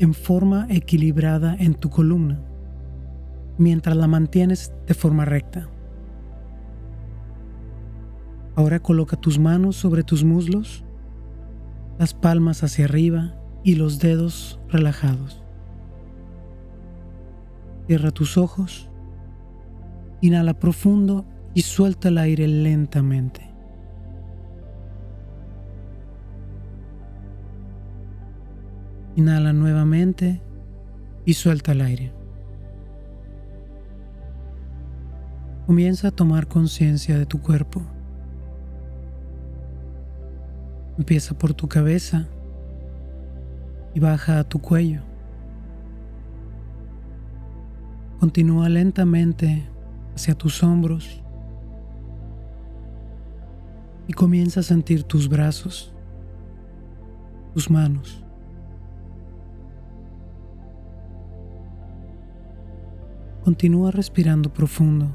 en forma equilibrada en tu columna, mientras la mantienes de forma recta. Ahora coloca tus manos sobre tus muslos, las palmas hacia arriba y los dedos relajados. Cierra tus ojos, inhala profundo y suelta el aire lentamente. Inhala nuevamente y suelta el aire. Comienza a tomar conciencia de tu cuerpo. Empieza por tu cabeza y baja a tu cuello. Continúa lentamente hacia tus hombros y comienza a sentir tus brazos, tus manos. Continúa respirando profundo.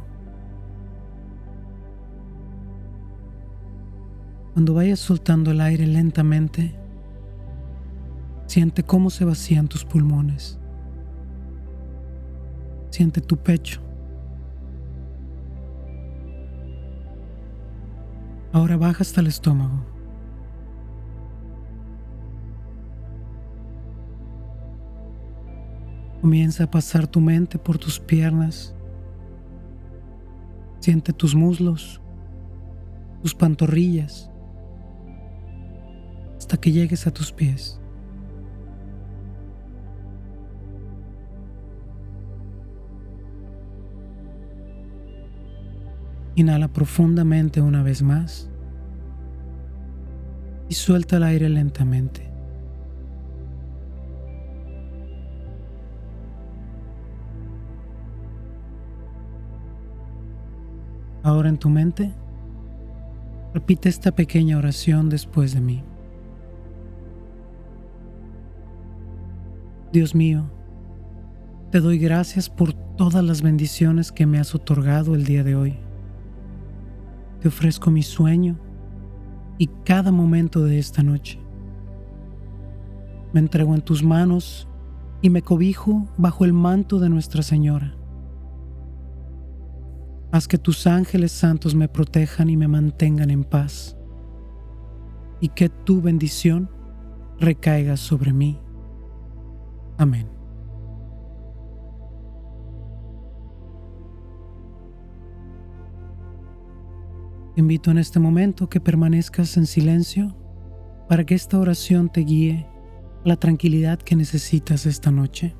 Cuando vayas soltando el aire lentamente, siente cómo se vacían tus pulmones. Siente tu pecho. Ahora baja hasta el estómago. Comienza a pasar tu mente por tus piernas. Siente tus muslos, tus pantorrillas, hasta que llegues a tus pies. Inhala profundamente una vez más y suelta el aire lentamente. Ahora en tu mente, repite esta pequeña oración después de mí. Dios mío, te doy gracias por todas las bendiciones que me has otorgado el día de hoy. Te ofrezco mi sueño y cada momento de esta noche. Me entrego en tus manos y me cobijo bajo el manto de Nuestra Señora. Haz que tus ángeles santos me protejan y me mantengan en paz, y que tu bendición recaiga sobre mí. Amén. Te invito en este momento que permanezcas en silencio para que esta oración te guíe la tranquilidad que necesitas esta noche.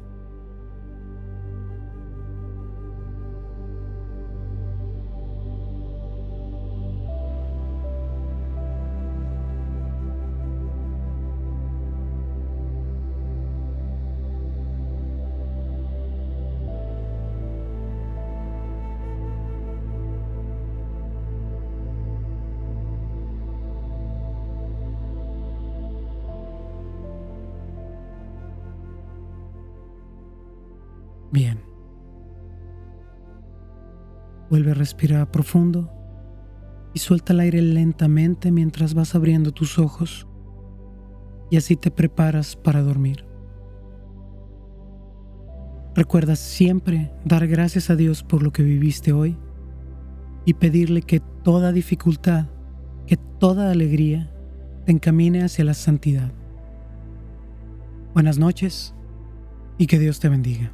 Bien. Vuelve a respirar profundo y suelta el aire lentamente mientras vas abriendo tus ojos y así te preparas para dormir. Recuerda siempre dar gracias a Dios por lo que viviste hoy y pedirle que toda dificultad, que toda alegría te encamine hacia la santidad. Buenas noches y que Dios te bendiga.